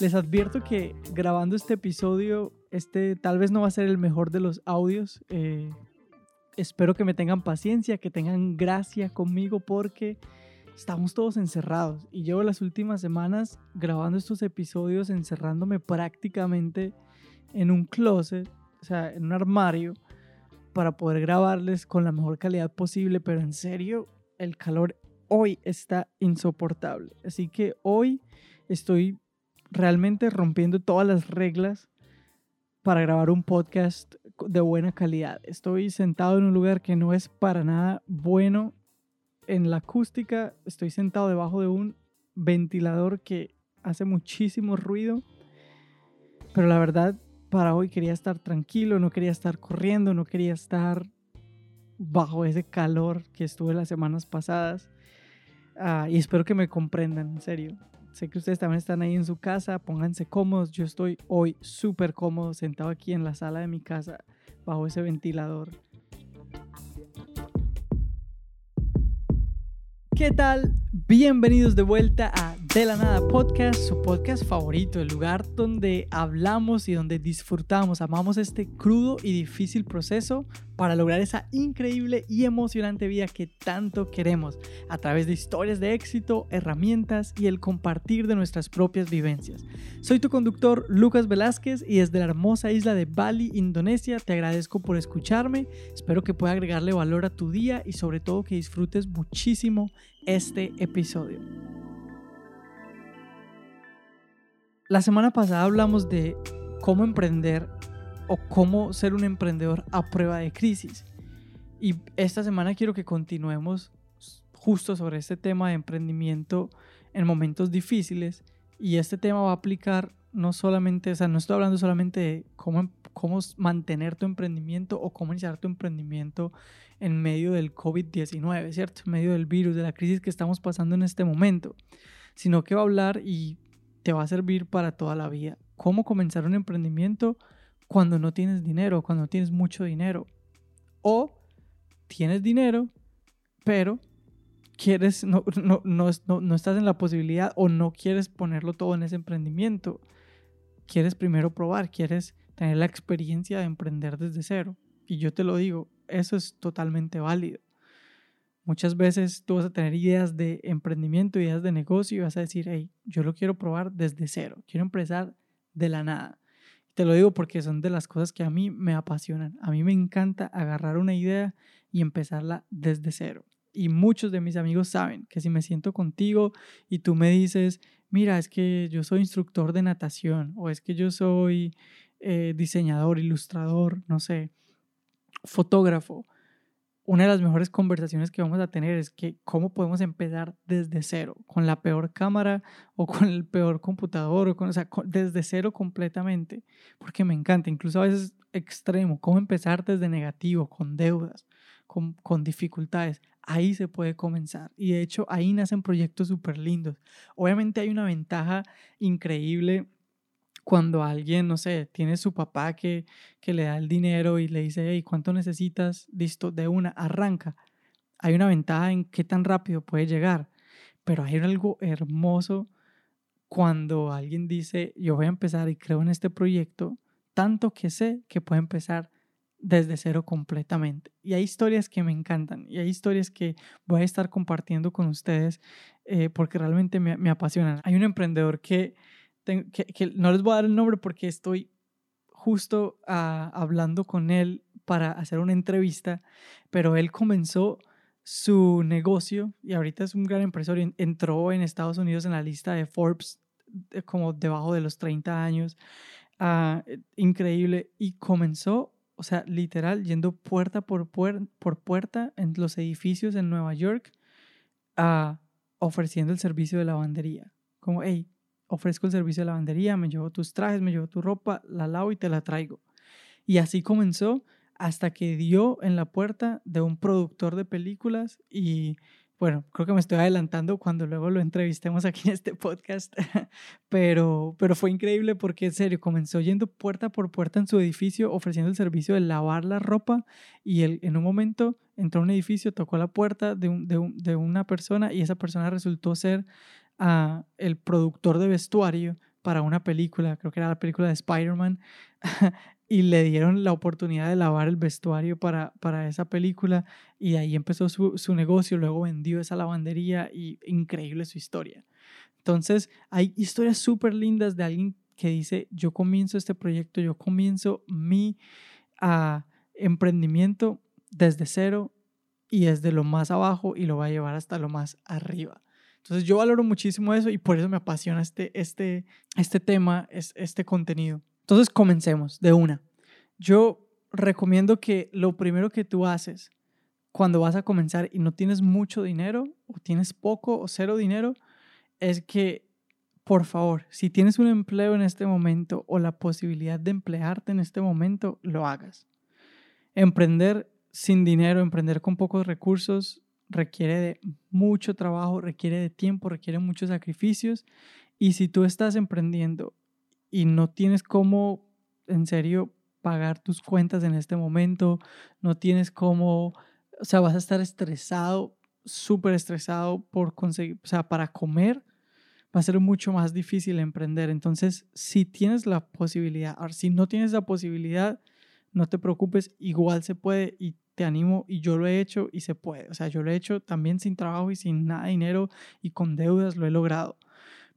Les advierto que grabando este episodio, este tal vez no va a ser el mejor de los audios. Eh, espero que me tengan paciencia, que tengan gracia conmigo porque estamos todos encerrados y llevo las últimas semanas grabando estos episodios encerrándome prácticamente en un closet, o sea, en un armario para poder grabarles con la mejor calidad posible, pero en serio, el calor hoy está insoportable. Así que hoy estoy realmente rompiendo todas las reglas para grabar un podcast de buena calidad. Estoy sentado en un lugar que no es para nada bueno en la acústica. Estoy sentado debajo de un ventilador que hace muchísimo ruido. Pero la verdad, para hoy quería estar tranquilo, no quería estar corriendo, no quería estar bajo ese calor que estuve las semanas pasadas. Ah, y espero que me comprendan, en serio. Sé que ustedes también están ahí en su casa, pónganse cómodos. Yo estoy hoy súper cómodo sentado aquí en la sala de mi casa bajo ese ventilador. ¿Qué tal? Bienvenidos de vuelta a De la Nada Podcast, su podcast favorito, el lugar donde hablamos y donde disfrutamos, amamos este crudo y difícil proceso para lograr esa increíble y emocionante vida que tanto queremos, a través de historias de éxito, herramientas y el compartir de nuestras propias vivencias. Soy tu conductor Lucas Velázquez y desde la hermosa isla de Bali, Indonesia, te agradezco por escucharme, espero que pueda agregarle valor a tu día y sobre todo que disfrutes muchísimo este episodio. La semana pasada hablamos de cómo emprender o cómo ser un emprendedor a prueba de crisis. Y esta semana quiero que continuemos justo sobre este tema de emprendimiento en momentos difíciles. Y este tema va a aplicar no solamente, o sea, no estoy hablando solamente de cómo, cómo mantener tu emprendimiento o cómo iniciar tu emprendimiento en medio del COVID-19, ¿cierto? En medio del virus, de la crisis que estamos pasando en este momento, sino que va a hablar y te va a servir para toda la vida. Cómo comenzar un emprendimiento cuando no tienes dinero, cuando no tienes mucho dinero. O tienes dinero, pero quieres, no, no, no, no, estás en la posibilidad o no quieres ponerlo todo en ese emprendimiento. Quieres primero probar, quieres tener la experiencia de emprender desde cero. Y yo te lo digo, eso es totalmente válido. Muchas veces tú vas a tener ideas de emprendimiento, ideas de negocio y vas a decir, hey, yo lo quiero probar desde cero, quiero empezar de la nada. Te lo digo porque son de las cosas que a mí me apasionan. A mí me encanta agarrar una idea y empezarla desde cero. Y muchos de mis amigos saben que si me siento contigo y tú me dices, mira, es que yo soy instructor de natación o es que yo soy eh, diseñador, ilustrador, no sé, fotógrafo, una de las mejores conversaciones que vamos a tener es que cómo podemos empezar desde cero, con la peor cámara o con el peor computador, o, con, o sea, desde cero completamente, porque me encanta, incluso a veces extremo, cómo empezar desde negativo, con deudas, con, con dificultades. Ahí se puede comenzar y de hecho ahí nacen proyectos súper lindos. Obviamente hay una ventaja increíble cuando alguien, no sé, tiene su papá que, que le da el dinero y le dice, hey, ¿cuánto necesitas? Listo, de una, arranca. Hay una ventaja en qué tan rápido puede llegar, pero hay algo hermoso cuando alguien dice, yo voy a empezar y creo en este proyecto, tanto que sé que puede empezar desde cero completamente. Y hay historias que me encantan y hay historias que voy a estar compartiendo con ustedes eh, porque realmente me, me apasionan. Hay un emprendedor que que, no les voy a dar el nombre porque estoy justo ah, hablando con él para hacer una entrevista, pero él comenzó su negocio y ahorita es un gran empresario. Entró en Estados Unidos en la lista de Forbes como debajo de los 30 años. Ah, increíble. Y comenzó, o sea, literal, yendo puerta por, por puerta en los edificios en Nueva York, uh, ofreciendo el servicio de lavandería. Como, hey, ofrezco el servicio de lavandería, me llevo tus trajes, me llevo tu ropa, la lavo y te la traigo. Y así comenzó hasta que dio en la puerta de un productor de películas y bueno, creo que me estoy adelantando cuando luego lo entrevistemos aquí en este podcast, pero, pero fue increíble porque en serio comenzó yendo puerta por puerta en su edificio ofreciendo el servicio de lavar la ropa y él, en un momento entró a un edificio, tocó la puerta de, de, de una persona y esa persona resultó ser a el productor de vestuario para una película, creo que era la película de Spider-Man, y le dieron la oportunidad de lavar el vestuario para, para esa película y ahí empezó su, su negocio, luego vendió esa lavandería y increíble su historia. Entonces, hay historias súper lindas de alguien que dice, yo comienzo este proyecto, yo comienzo mi uh, emprendimiento desde cero y desde lo más abajo y lo va a llevar hasta lo más arriba. Entonces yo valoro muchísimo eso y por eso me apasiona este, este, este tema, este contenido. Entonces comencemos de una. Yo recomiendo que lo primero que tú haces cuando vas a comenzar y no tienes mucho dinero o tienes poco o cero dinero es que por favor, si tienes un empleo en este momento o la posibilidad de emplearte en este momento, lo hagas. Emprender sin dinero, emprender con pocos recursos, requiere de mucho trabajo, requiere de tiempo, requiere muchos sacrificios. Y si tú estás emprendiendo y no tienes cómo, en serio, pagar tus cuentas en este momento, no tienes cómo, o sea, vas a estar estresado, súper estresado por conseguir, o sea, para comer, va a ser mucho más difícil emprender. Entonces, si tienes la posibilidad, ahora, si no tienes la posibilidad, no te preocupes, igual se puede y te animo y yo lo he hecho y se puede. O sea, yo lo he hecho también sin trabajo y sin nada de dinero y con deudas lo he logrado.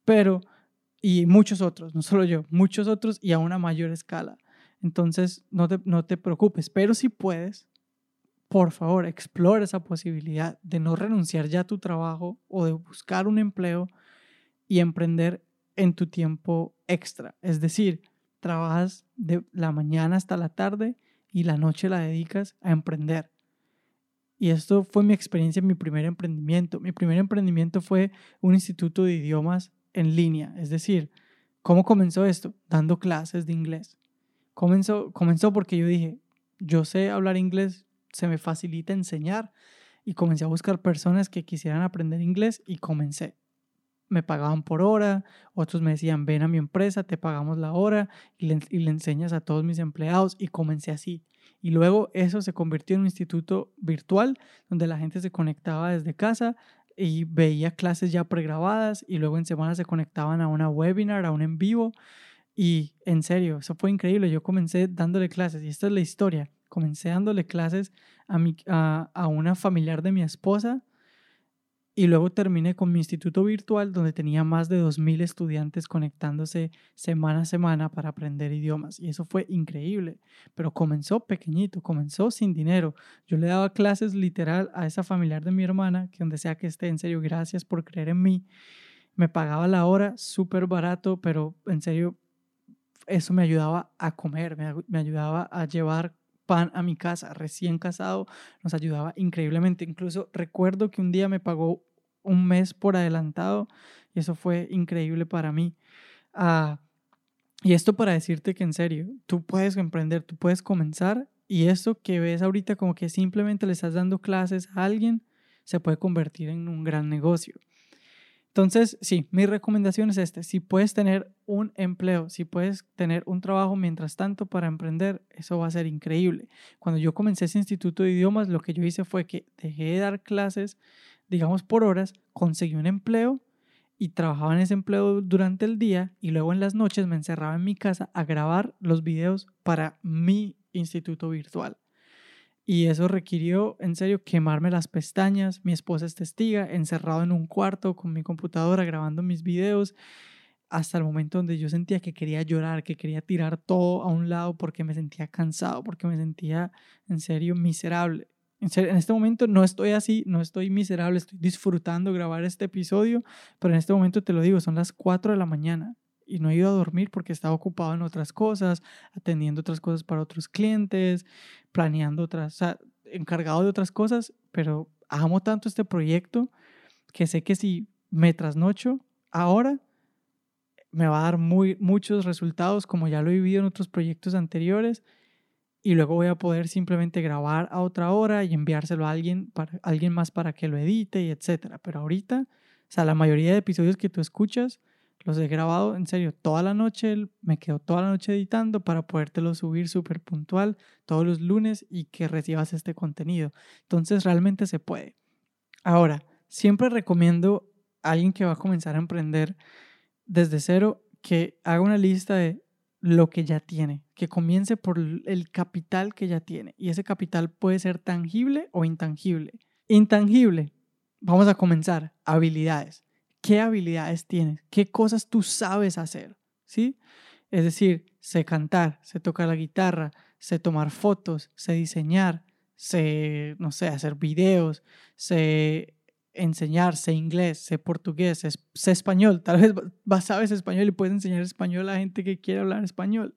Pero, y muchos otros, no solo yo, muchos otros y a una mayor escala. Entonces, no te, no te preocupes, pero si puedes, por favor, explora esa posibilidad de no renunciar ya a tu trabajo o de buscar un empleo y emprender en tu tiempo extra. Es decir, trabajas de la mañana hasta la tarde y la noche la dedicas a emprender. Y esto fue mi experiencia en mi primer emprendimiento. Mi primer emprendimiento fue un instituto de idiomas en línea. Es decir, ¿cómo comenzó esto? Dando clases de inglés. Comenzó, comenzó porque yo dije, yo sé hablar inglés, se me facilita enseñar. Y comencé a buscar personas que quisieran aprender inglés y comencé me pagaban por hora, otros me decían, ven a mi empresa, te pagamos la hora y le, enseñas a todos mis empleados y comencé así. Y luego eso se convirtió en un instituto virtual donde la gente se conectaba desde casa y veía clases ya pregrabadas y luego en semana se conectaban a una webinar, a un en vivo. Y en serio, eso fue increíble. Yo comencé dándole clases y esta es la historia. Comencé dándole clases a, mi, a, a una familiar de mi esposa y luego terminé con mi instituto virtual donde tenía más de 2.000 estudiantes conectándose semana a semana para aprender idiomas. Y eso fue increíble. Pero comenzó pequeñito, comenzó sin dinero. Yo le daba clases literal a esa familiar de mi hermana, que donde sea que esté, en serio, gracias por creer en mí. Me pagaba la hora súper barato, pero en serio, eso me ayudaba a comer, me, me ayudaba a llevar pan a mi casa, recién casado, nos ayudaba increíblemente. Incluso recuerdo que un día me pagó un mes por adelantado y eso fue increíble para mí. Ah, y esto para decirte que en serio, tú puedes emprender, tú puedes comenzar y esto que ves ahorita como que simplemente le estás dando clases a alguien, se puede convertir en un gran negocio. Entonces, sí, mi recomendación es esta. Si puedes tener un empleo, si puedes tener un trabajo mientras tanto para emprender, eso va a ser increíble. Cuando yo comencé ese instituto de idiomas, lo que yo hice fue que dejé de dar clases digamos, por horas, conseguí un empleo y trabajaba en ese empleo durante el día y luego en las noches me encerraba en mi casa a grabar los videos para mi instituto virtual. Y eso requirió, en serio, quemarme las pestañas. Mi esposa es testiga, encerrado en un cuarto con mi computadora grabando mis videos, hasta el momento donde yo sentía que quería llorar, que quería tirar todo a un lado porque me sentía cansado, porque me sentía, en serio, miserable en este momento no estoy así, no estoy miserable, estoy disfrutando grabar este episodio, pero en este momento te lo digo, son las 4 de la mañana y no he ido a dormir porque estaba ocupado en otras cosas, atendiendo otras cosas para otros clientes, planeando otras, o sea, encargado de otras cosas, pero amo tanto este proyecto que sé que si me trasnocho ahora, me va a dar muy, muchos resultados como ya lo he vivido en otros proyectos anteriores y luego voy a poder simplemente grabar a otra hora y enviárselo a alguien, para, alguien más para que lo edite y etcétera. Pero ahorita, o sea, la mayoría de episodios que tú escuchas los he grabado en serio toda la noche, me quedo toda la noche editando para podértelo subir súper puntual todos los lunes y que recibas este contenido. Entonces realmente se puede. Ahora, siempre recomiendo a alguien que va a comenzar a emprender desde cero que haga una lista de lo que ya tiene, que comience por el capital que ya tiene. Y ese capital puede ser tangible o intangible. Intangible, vamos a comenzar, habilidades. ¿Qué habilidades tienes? ¿Qué cosas tú sabes hacer? ¿Sí? Es decir, sé cantar, sé tocar la guitarra, sé tomar fotos, sé diseñar, sé, no sé, hacer videos, sé enseñar, sé inglés, sé portugués, sé, español. Tal vez vas, sabes español y puedes enseñar español a gente que quiere hablar español.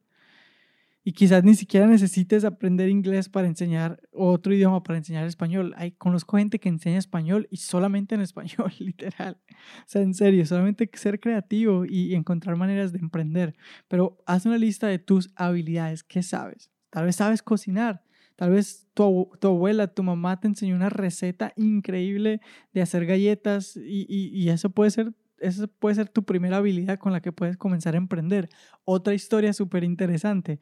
Y quizás ni siquiera necesites aprender inglés para enseñar otro idioma para enseñar español. Hay, conozco gente que enseña español y solamente en español, literal. O sea, en serio, solamente ser creativo y encontrar maneras de emprender. Pero haz una lista de tus habilidades. ¿Qué sabes? Tal vez sabes cocinar. Tal vez tu, tu, abuela, tu mamá te enseñó una receta increíble de hacer galletas y, y, eso puede ser esa puede ser tu primera habilidad con la que puedes comenzar a emprender. Otra historia súper interesante.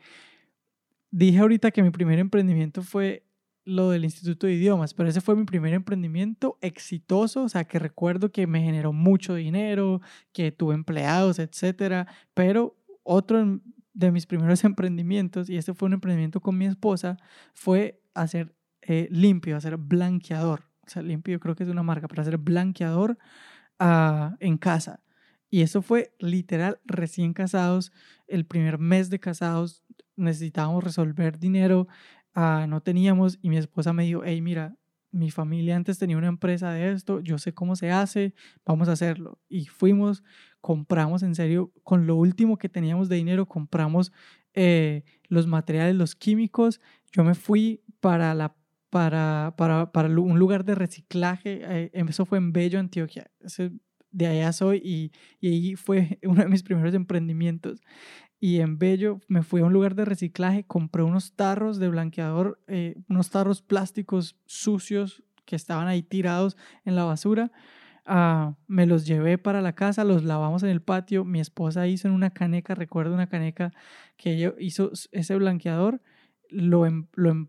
Dije ahorita que mi primer emprendimiento fue lo del Instituto de Idiomas, pero ese fue mi primer emprendimiento exitoso, o sea, que recuerdo que me generó mucho dinero, que tuve empleados, etcétera, pero otro de mis primeros emprendimientos, y este fue un emprendimiento con mi esposa, fue hacer eh, limpio, hacer blanqueador. O sea, limpio creo que es una marca, para hacer blanqueador uh, en casa. Y eso fue literal recién casados, el primer mes de casados, necesitábamos resolver dinero, uh, no teníamos, y mi esposa me dijo, hey, mira, mi familia antes tenía una empresa de esto, yo sé cómo se hace, vamos a hacerlo. Y fuimos, compramos en serio, con lo último que teníamos de dinero, compramos eh, los materiales, los químicos. Yo me fui para, la, para, para, para un lugar de reciclaje, eh, eso fue en Bello, Antioquia. de allá soy y, y ahí fue uno de mis primeros emprendimientos y en Bello me fui a un lugar de reciclaje, compré unos tarros de blanqueador, eh, unos tarros plásticos sucios que estaban ahí tirados en la basura. Uh, me los llevé para la casa, los lavamos en el patio. Mi esposa hizo en una caneca, recuerdo una caneca que ella hizo ese blanqueador, lo, em, lo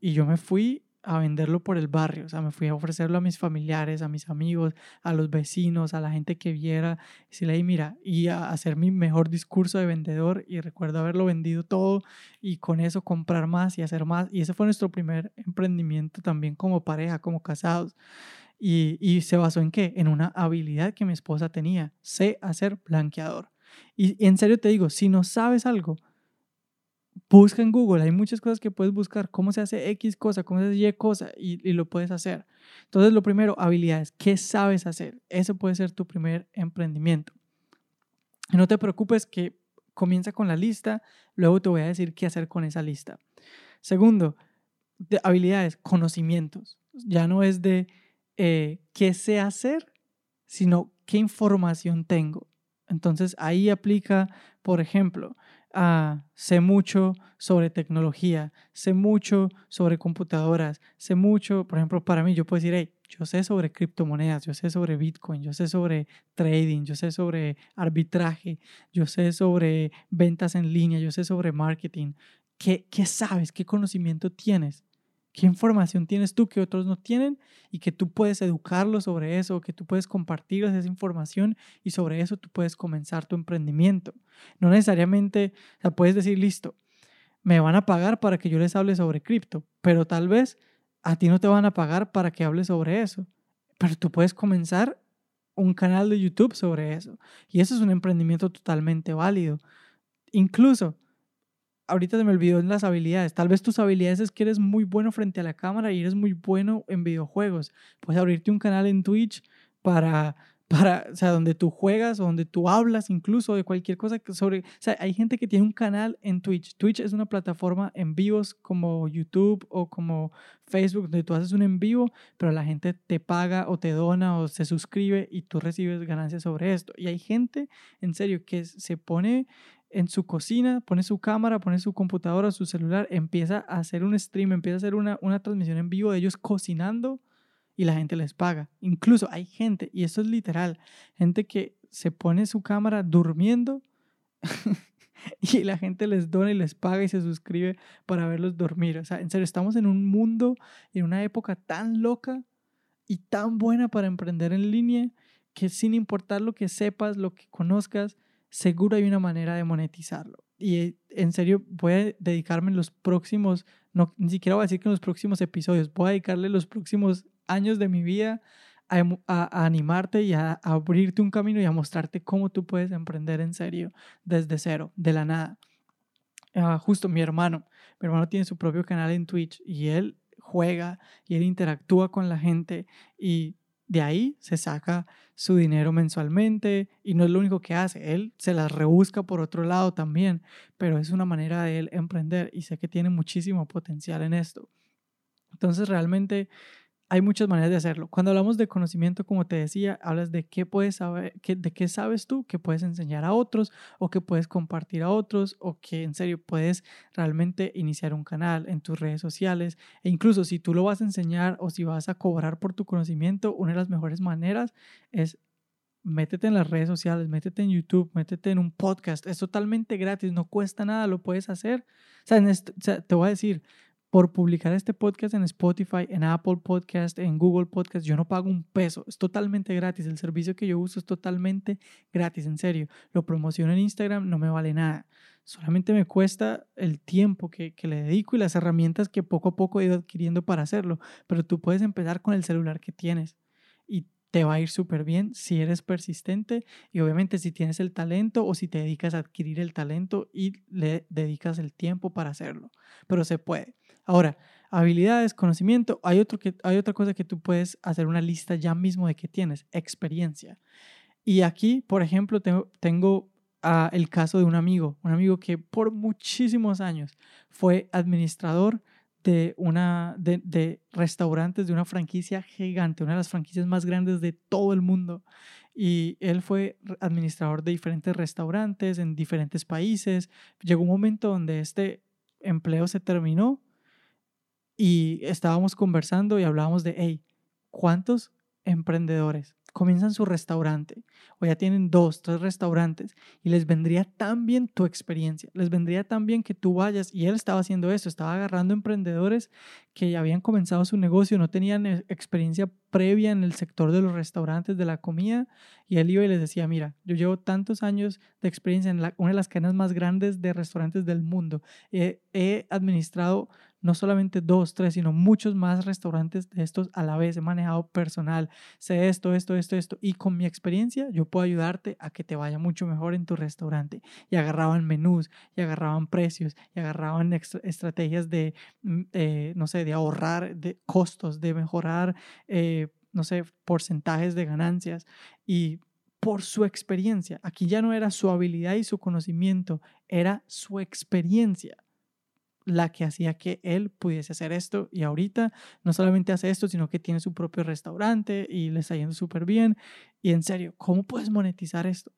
y yo me fui a venderlo por el barrio, o sea, me fui a ofrecerlo a mis familiares, a mis amigos, a los vecinos, a la gente que viera, y si le mira, y a hacer mi mejor discurso de vendedor y recuerdo haberlo vendido todo y con eso comprar más y hacer más, y ese fue nuestro primer emprendimiento también como pareja, como casados. Y, y se basó en qué? En una habilidad que mi esposa tenía, sé hacer blanqueador. Y en serio te digo, si no sabes algo, busca en Google, hay muchas cosas que puedes buscar, cómo se hace X cosa, cómo se hace Y cosa, y, lo puedes hacer. Entonces, lo primero, habilidades, ¿qué sabes hacer? Eso puede ser tu primer emprendimiento. Y no te preocupes que comienza con la lista, luego te voy a decir qué hacer con esa lista. Segundo, de habilidades, conocimientos. Ya no es de eh, qué sé hacer, sino qué información tengo. Entonces ahí aplica, por ejemplo, ah, sé mucho sobre tecnología, sé mucho sobre computadoras, sé mucho, por ejemplo, para mí yo puedo decir, hey, yo sé sobre criptomonedas, yo sé sobre Bitcoin, yo sé sobre trading, yo sé sobre arbitraje, yo sé sobre ventas en línea, yo sé sobre marketing. ¿Qué, qué sabes? ¿Qué conocimiento tienes? ¿Qué información tienes tú que otros no tienen y que tú puedes educarlos sobre eso, que tú puedes compartirles esa información y sobre eso tú puedes comenzar tu emprendimiento? No necesariamente, o puedes decir, listo, me van a pagar para que yo les hable sobre cripto, pero tal vez a ti no te van a pagar para que hables sobre eso. Pero tú puedes comenzar un canal de YouTube sobre eso. Y eso es un emprendimiento totalmente válido. Incluso ahorita se me olvidó en las habilidades. Tal vez tus habilidades es que eres muy bueno frente a la cámara y eres muy bueno en videojuegos. Puedes abrirte un canal en Twitch para, para, o sea, donde tú juegas o donde tú hablas incluso de cualquier cosa sobre, o sea, hay gente que tiene un canal en Twitch. Twitch es una plataforma en vivos como YouTube o como Facebook donde tú haces un en vivo, pero la gente te paga o te dona o se suscribe y tú recibes ganancias sobre esto. Y hay gente, en serio, que se pone en su cocina, pone su cámara, pone su computadora, su celular, empieza a hacer un stream, empieza a hacer una, una transmisión en vivo de ellos cocinando y la gente les paga. Incluso hay gente, y esto es literal, gente que se pone su cámara durmiendo y la gente les dona y les paga y se suscribe para verlos dormir. O sea, en serio, estamos en un mundo, en una época tan loca y tan buena para emprender en línea que sin importar lo que sepas, lo que conozcas, seguro hay una manera de monetizarlo. Y en serio, voy a dedicarme en los próximos, no, ni siquiera voy a decir que en los próximos episodios, voy a dedicarle los próximos años de mi vida a, animarte y a, abrirte un camino y a mostrarte cómo tú puedes emprender en serio desde cero, de la nada. Ah, justo mi hermano, mi hermano tiene su propio canal en Twitch y él juega y él interactúa con la gente y de ahí se saca su dinero mensualmente y no es lo único que hace, él se las rebusca por otro lado también, pero es una manera de él emprender y sé que tiene muchísimo potencial en esto. Entonces realmente hay muchas maneras de hacerlo. Cuando hablamos de conocimiento, como te decía, hablas de qué puedes saber, de qué sabes tú, que puedes enseñar a otros o que puedes compartir a otros o que en serio puedes realmente iniciar un canal en tus redes sociales e incluso si tú lo vas a enseñar o si vas a cobrar por tu conocimiento, una de las mejores maneras es métete en las redes sociales, métete en YouTube, métete en un podcast, es totalmente gratis, no cuesta nada, lo puedes hacer. O sea, o sea te voy a decir, por publicar este podcast en Spotify, en Apple Podcast, en Google Podcast. Yo no pago un peso, es totalmente gratis. El servicio que yo uso es totalmente gratis, en serio. Lo promociono en Instagram, no me vale nada. Solamente me cuesta el tiempo que, que le dedico y las herramientas que poco a poco he ido adquiriendo para hacerlo. Pero tú puedes empezar con el celular que tienes te va a ir súper bien si eres persistente y obviamente si tienes el talento o si te dedicas a adquirir el talento y le dedicas el tiempo para hacerlo. Pero se puede. Ahora, habilidades, conocimiento, hay, otro que, hay otra cosa que tú puedes hacer una lista ya mismo de que tienes, experiencia. Y aquí, por ejemplo, tengo, tengo ah, el caso de un amigo, un amigo que por muchísimos años fue administrador de, una, de, de, restaurantes de una franquicia gigante, una de las franquicias más grandes de todo el mundo. Y él fue administrador de diferentes restaurantes en diferentes países. Llegó un momento donde este empleo se terminó y estábamos conversando y hablábamos de, hey, ¿cuántos emprendedores comienzan su restaurante o ya tienen dos, tres restaurantes y les vendría tan bien tu experiencia, les vendría tan bien que tú vayas y él estaba haciendo eso, estaba agarrando emprendedores que habían comenzado su negocio, no tenían e, experiencia previa en el sector de los restaurantes, de la comida y él iba y les decía, mira, yo llevo tantos años de experiencia en una de las cadenas más grandes de restaurantes del mundo, he administrado no solamente dos, tres, sino muchos más restaurantes de estos a la vez. He manejado personal, sé esto, esto, esto, esto. Y con mi experiencia yo puedo ayudarte a que te vaya mucho mejor en tu restaurante. Y agarraban menús, y agarraban precios, y agarraban estrategias de, mm, eh, no sé, de ahorrar de costos, de mejorar, eh, no sé, porcentajes de ganancias. Y por su experiencia. Aquí ya no era su habilidad y su conocimiento, era su experiencia la que hacía que él pudiese hacer esto y ahorita no solamente hace esto, sino que tiene su propio restaurante y le está yendo súper bien. Y en serio, ¿cómo puedes monetizar esto?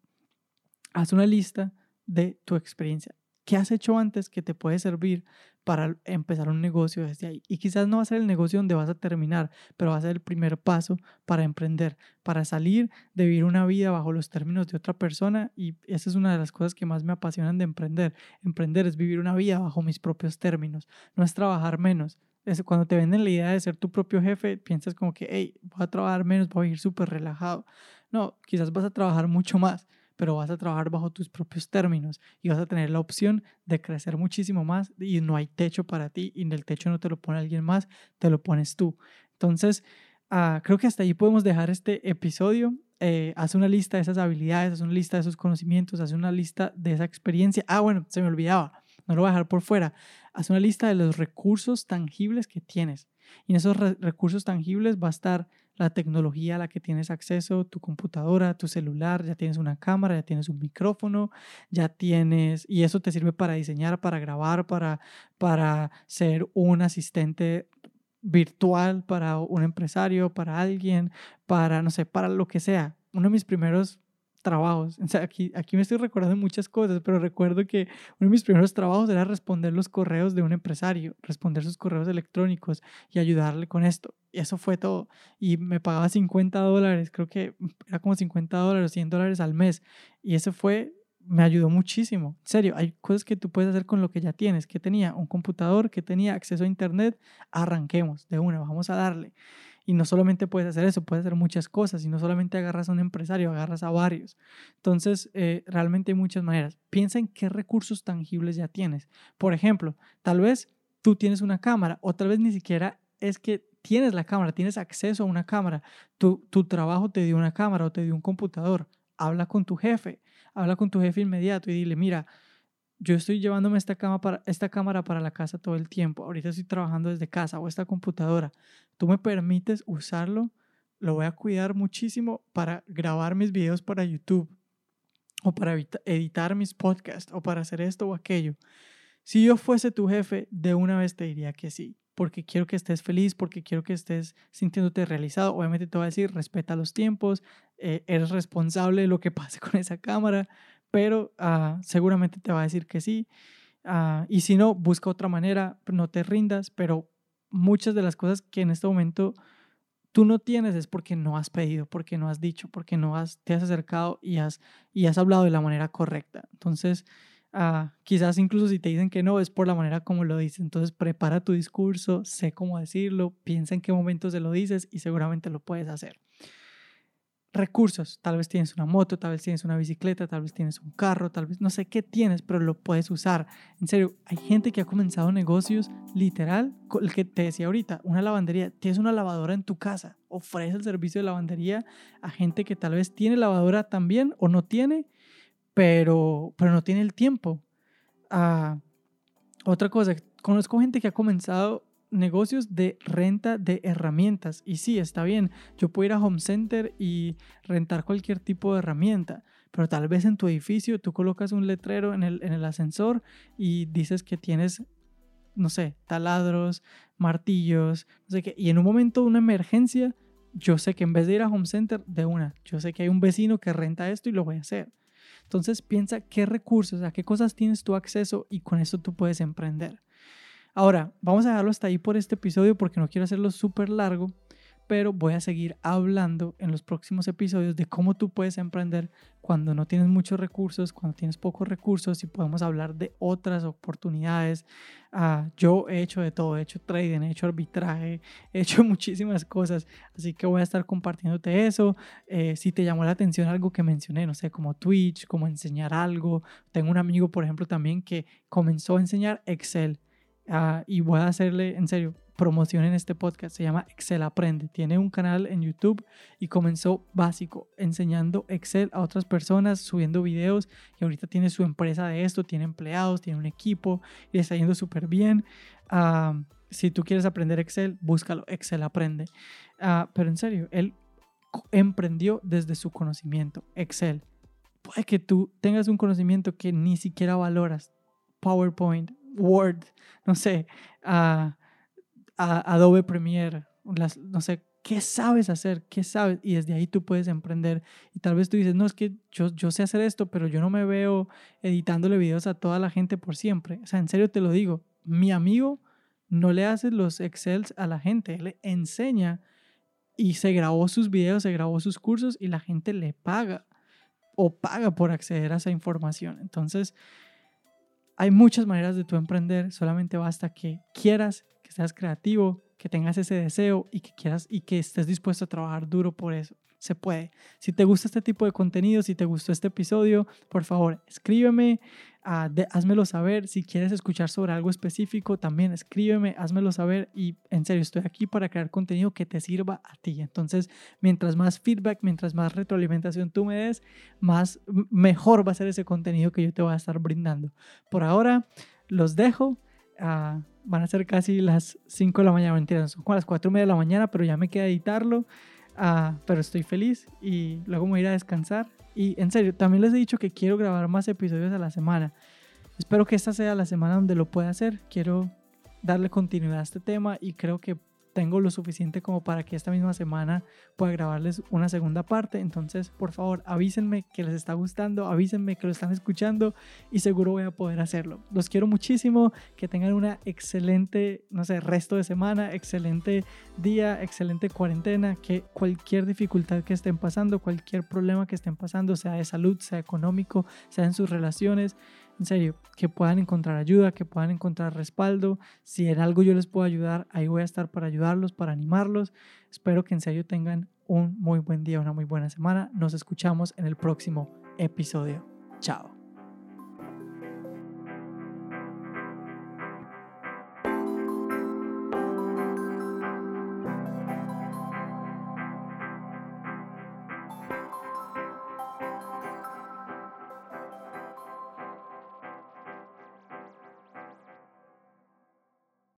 Haz una lista de tu experiencia. ¿Qué has hecho antes que te puede servir para empezar un negocio desde ahí? Y quizás no va a ser el negocio donde vas a terminar, pero va a ser el primer paso para emprender, para salir de vivir una vida bajo los términos de otra persona. Y esa es una de las cosas que más me apasionan de emprender. Emprender es vivir una vida bajo mis propios términos, no es trabajar menos. Es cuando te venden la idea de ser tu propio jefe, piensas como que, hey, voy a trabajar menos, voy a vivir súper relajado. No, quizás vas a trabajar mucho más pero vas a trabajar bajo tus propios términos y vas a tener la opción de crecer muchísimo más y no hay techo para ti y el techo no te lo pone alguien más, te lo pones tú. Entonces, uh, creo que hasta ahí podemos dejar este episodio. Eh, haz una lista de esas habilidades, haz una lista de esos conocimientos, haz una lista de esa experiencia. Ah, bueno, se me olvidaba, no lo voy a dejar por fuera. Haz una lista de los recursos tangibles que tienes. Y en esos recursos tangibles va a estar la tecnología a la que tienes acceso, tu computadora, tu celular, ya tienes una cámara, ya tienes un micrófono, ya tienes, y eso te sirve para diseñar, para grabar, para, para ser un asistente virtual para un empresario, para alguien, para, no sé, para lo que sea. Uno de mis primeros trabajos. O sea, aquí, aquí me estoy recordando muchas cosas, pero recuerdo que uno de mis primeros trabajos era responder los correos de un empresario, responder sus correos electrónicos y ayudarle con esto. Y eso fue todo. Y me pagaba 50 dólares, creo que era como 50 dólares, 100 dólares al mes. Y eso fue me ayudó muchísimo. En serio, hay cosas que tú puedes hacer con lo que ya tienes. que tenía? Un computador, que tenía acceso a internet. Arranquemos de una, vamos a darle. Y no solamente puedes hacer eso, puedes hacer muchas cosas. Y no solamente agarras a un empresario, agarras a varios. Entonces, eh, realmente hay muchas maneras. Piensa en qué recursos tangibles ya tienes. Por ejemplo, tal vez tú tienes una cámara o tal vez ni siquiera es que tienes la cámara, tienes acceso a una cámara. Tu, tu trabajo te dio una cámara o te dio un computador. Habla con tu jefe, habla con tu jefe inmediato y dile, mira, yo estoy llevándome esta, cámara para la casa todo el tiempo. Ahorita estoy trabajando desde casa o esta computadora. ¿Tú me permites usarlo? Lo voy a cuidar muchísimo para grabar mis videos para YouTube o para editar mis podcasts o para hacer esto o aquello. Si yo fuese tu jefe, de una vez te diría que sí, porque quiero que estés feliz, porque quiero que estés sintiéndote realizado. Obviamente te voy a decir, respeta los tiempos, eh, eres responsable de lo que pase con esa cámara, pero ah, seguramente te va a decir que sí. Ah, y si no, busca otra manera, no te rindas, pero muchas de las cosas que en este momento tú no tienes es porque no has pedido, porque no has dicho, porque no has, te has acercado y has, y has hablado de la manera correcta. Entonces, ah, quizás incluso si te dicen que no, es por la manera como lo dices. Entonces, prepara tu discurso, sé cómo decirlo, piensa en qué momentos se lo dices y seguramente lo puedes hacer recursos. Tal vez tienes una moto, tal vez tienes una bicicleta, tal vez tienes un carro, tal vez no sé qué tienes, pero lo puedes usar. En serio, hay gente que ha comenzado negocios literal, el que te decía ahorita, una lavandería. Tienes una lavadora en tu casa, ofrece el servicio de lavandería a gente que tal vez tiene lavadora también o no tiene, pero, pero no tiene el tiempo. Ah, otra cosa, conozco gente que ha comenzado negocios de renta de herramientas. Y sí, está bien, yo puedo ir a Home Center y rentar cualquier tipo de herramienta, pero tal vez en tu edificio tú colocas un letrero en el, en el ascensor y dices que tienes, no sé, taladros, martillos, no sé qué, y en un momento de una emergencia, yo sé que en vez de ir a Home Center, de una, yo sé que hay un vecino que renta esto y lo voy a hacer. Entonces piensa qué recursos, a qué cosas tienes tu acceso y con eso tú puedes emprender. Ahora, vamos a dejarlo hasta ahí por este episodio porque no quiero hacerlo súper largo, pero voy a seguir hablando en los próximos episodios de cómo tú puedes emprender cuando no tienes muchos recursos, cuando tienes pocos recursos y podemos hablar de otras oportunidades. Ah, yo he hecho de todo, he hecho trading, he hecho arbitraje, he hecho muchísimas cosas, así que voy a estar compartiéndote eso. Eh, si te llamó la atención algo que mencioné, no sé, como Twitch, como enseñar algo. Tengo un amigo, por ejemplo, también que comenzó a enseñar Excel Ah, y voy a hacerle, en serio, promoción en este podcast. Se llama Excel Aprende. Tiene un canal en YouTube y comenzó básico, enseñando Excel a otras personas, subiendo videos. Y ahorita tiene su empresa de esto, tiene empleados, tiene un equipo y está yendo súper bien. Ah, si tú quieres aprender Excel, búscalo. Excel Aprende. Ah, pero en serio, él emprendió desde su conocimiento. Excel. Puede que tú tengas un conocimiento que ni siquiera valoras. PowerPoint, Word, no sé, a, Adobe Premiere, no sé, ¿qué sabes hacer? ¿Qué sabes? Y desde ahí tú puedes emprender. Y tal vez tú dices, no, es que yo, yo sé hacer esto, pero yo no me veo editándole videos a toda la gente por siempre. O sea, en serio te lo digo, mi amigo no le hace los Excels a la gente, le enseña y se grabó sus videos, se grabó sus cursos y la gente le paga o paga por acceder a esa información. Entonces, hay muchas maneras de tú emprender, solamente basta que quieras, que seas creativo, que tengas ese deseo y que quieras y que estés dispuesto a trabajar duro por eso. Se puede. Si te gusta este tipo de contenido, si te gustó este episodio, por favor, escríbeme, uh, házmelo saber. Si quieres escuchar sobre algo específico, también escríbeme, házmelo saber. Y en serio, estoy aquí para crear contenido que te sirva a ti. Entonces, mientras más feedback, mientras más retroalimentación tú me des, más mejor va a ser ese contenido que yo te voy a estar brindando. Por ahora, los dejo. Uh, van a ser casi las 5 de la mañana, mentira, son como las 4 y media de la mañana, pero ya me queda editarlo. Uh, pero estoy feliz y luego me voy a ir a descansar y en serio, también les he dicho que quiero grabar más episodios a la semana. Espero que esta sea la semana donde lo pueda hacer. Quiero darle continuidad a este tema y creo que tengo lo suficiente como para que esta misma semana pueda grabarles una segunda parte. Entonces, por favor, avísenme que les está gustando, avísenme que lo están escuchando y seguro voy a poder hacerlo. Los quiero muchísimo, que tengan una excelente, no sé, resto de semana, excelente día, excelente cuarentena, que cualquier dificultad que estén pasando, cualquier problema que estén pasando, sea de salud, sea económico, sea en sus relaciones, en serio, que puedan encontrar ayuda, que puedan encontrar respaldo. Si en algo yo les puedo ayudar, ahí voy a estar para ayudarlos, para animarlos. Espero que en serio tengan un muy buen día, una muy buena semana. Nos escuchamos en el próximo episodio. Chao.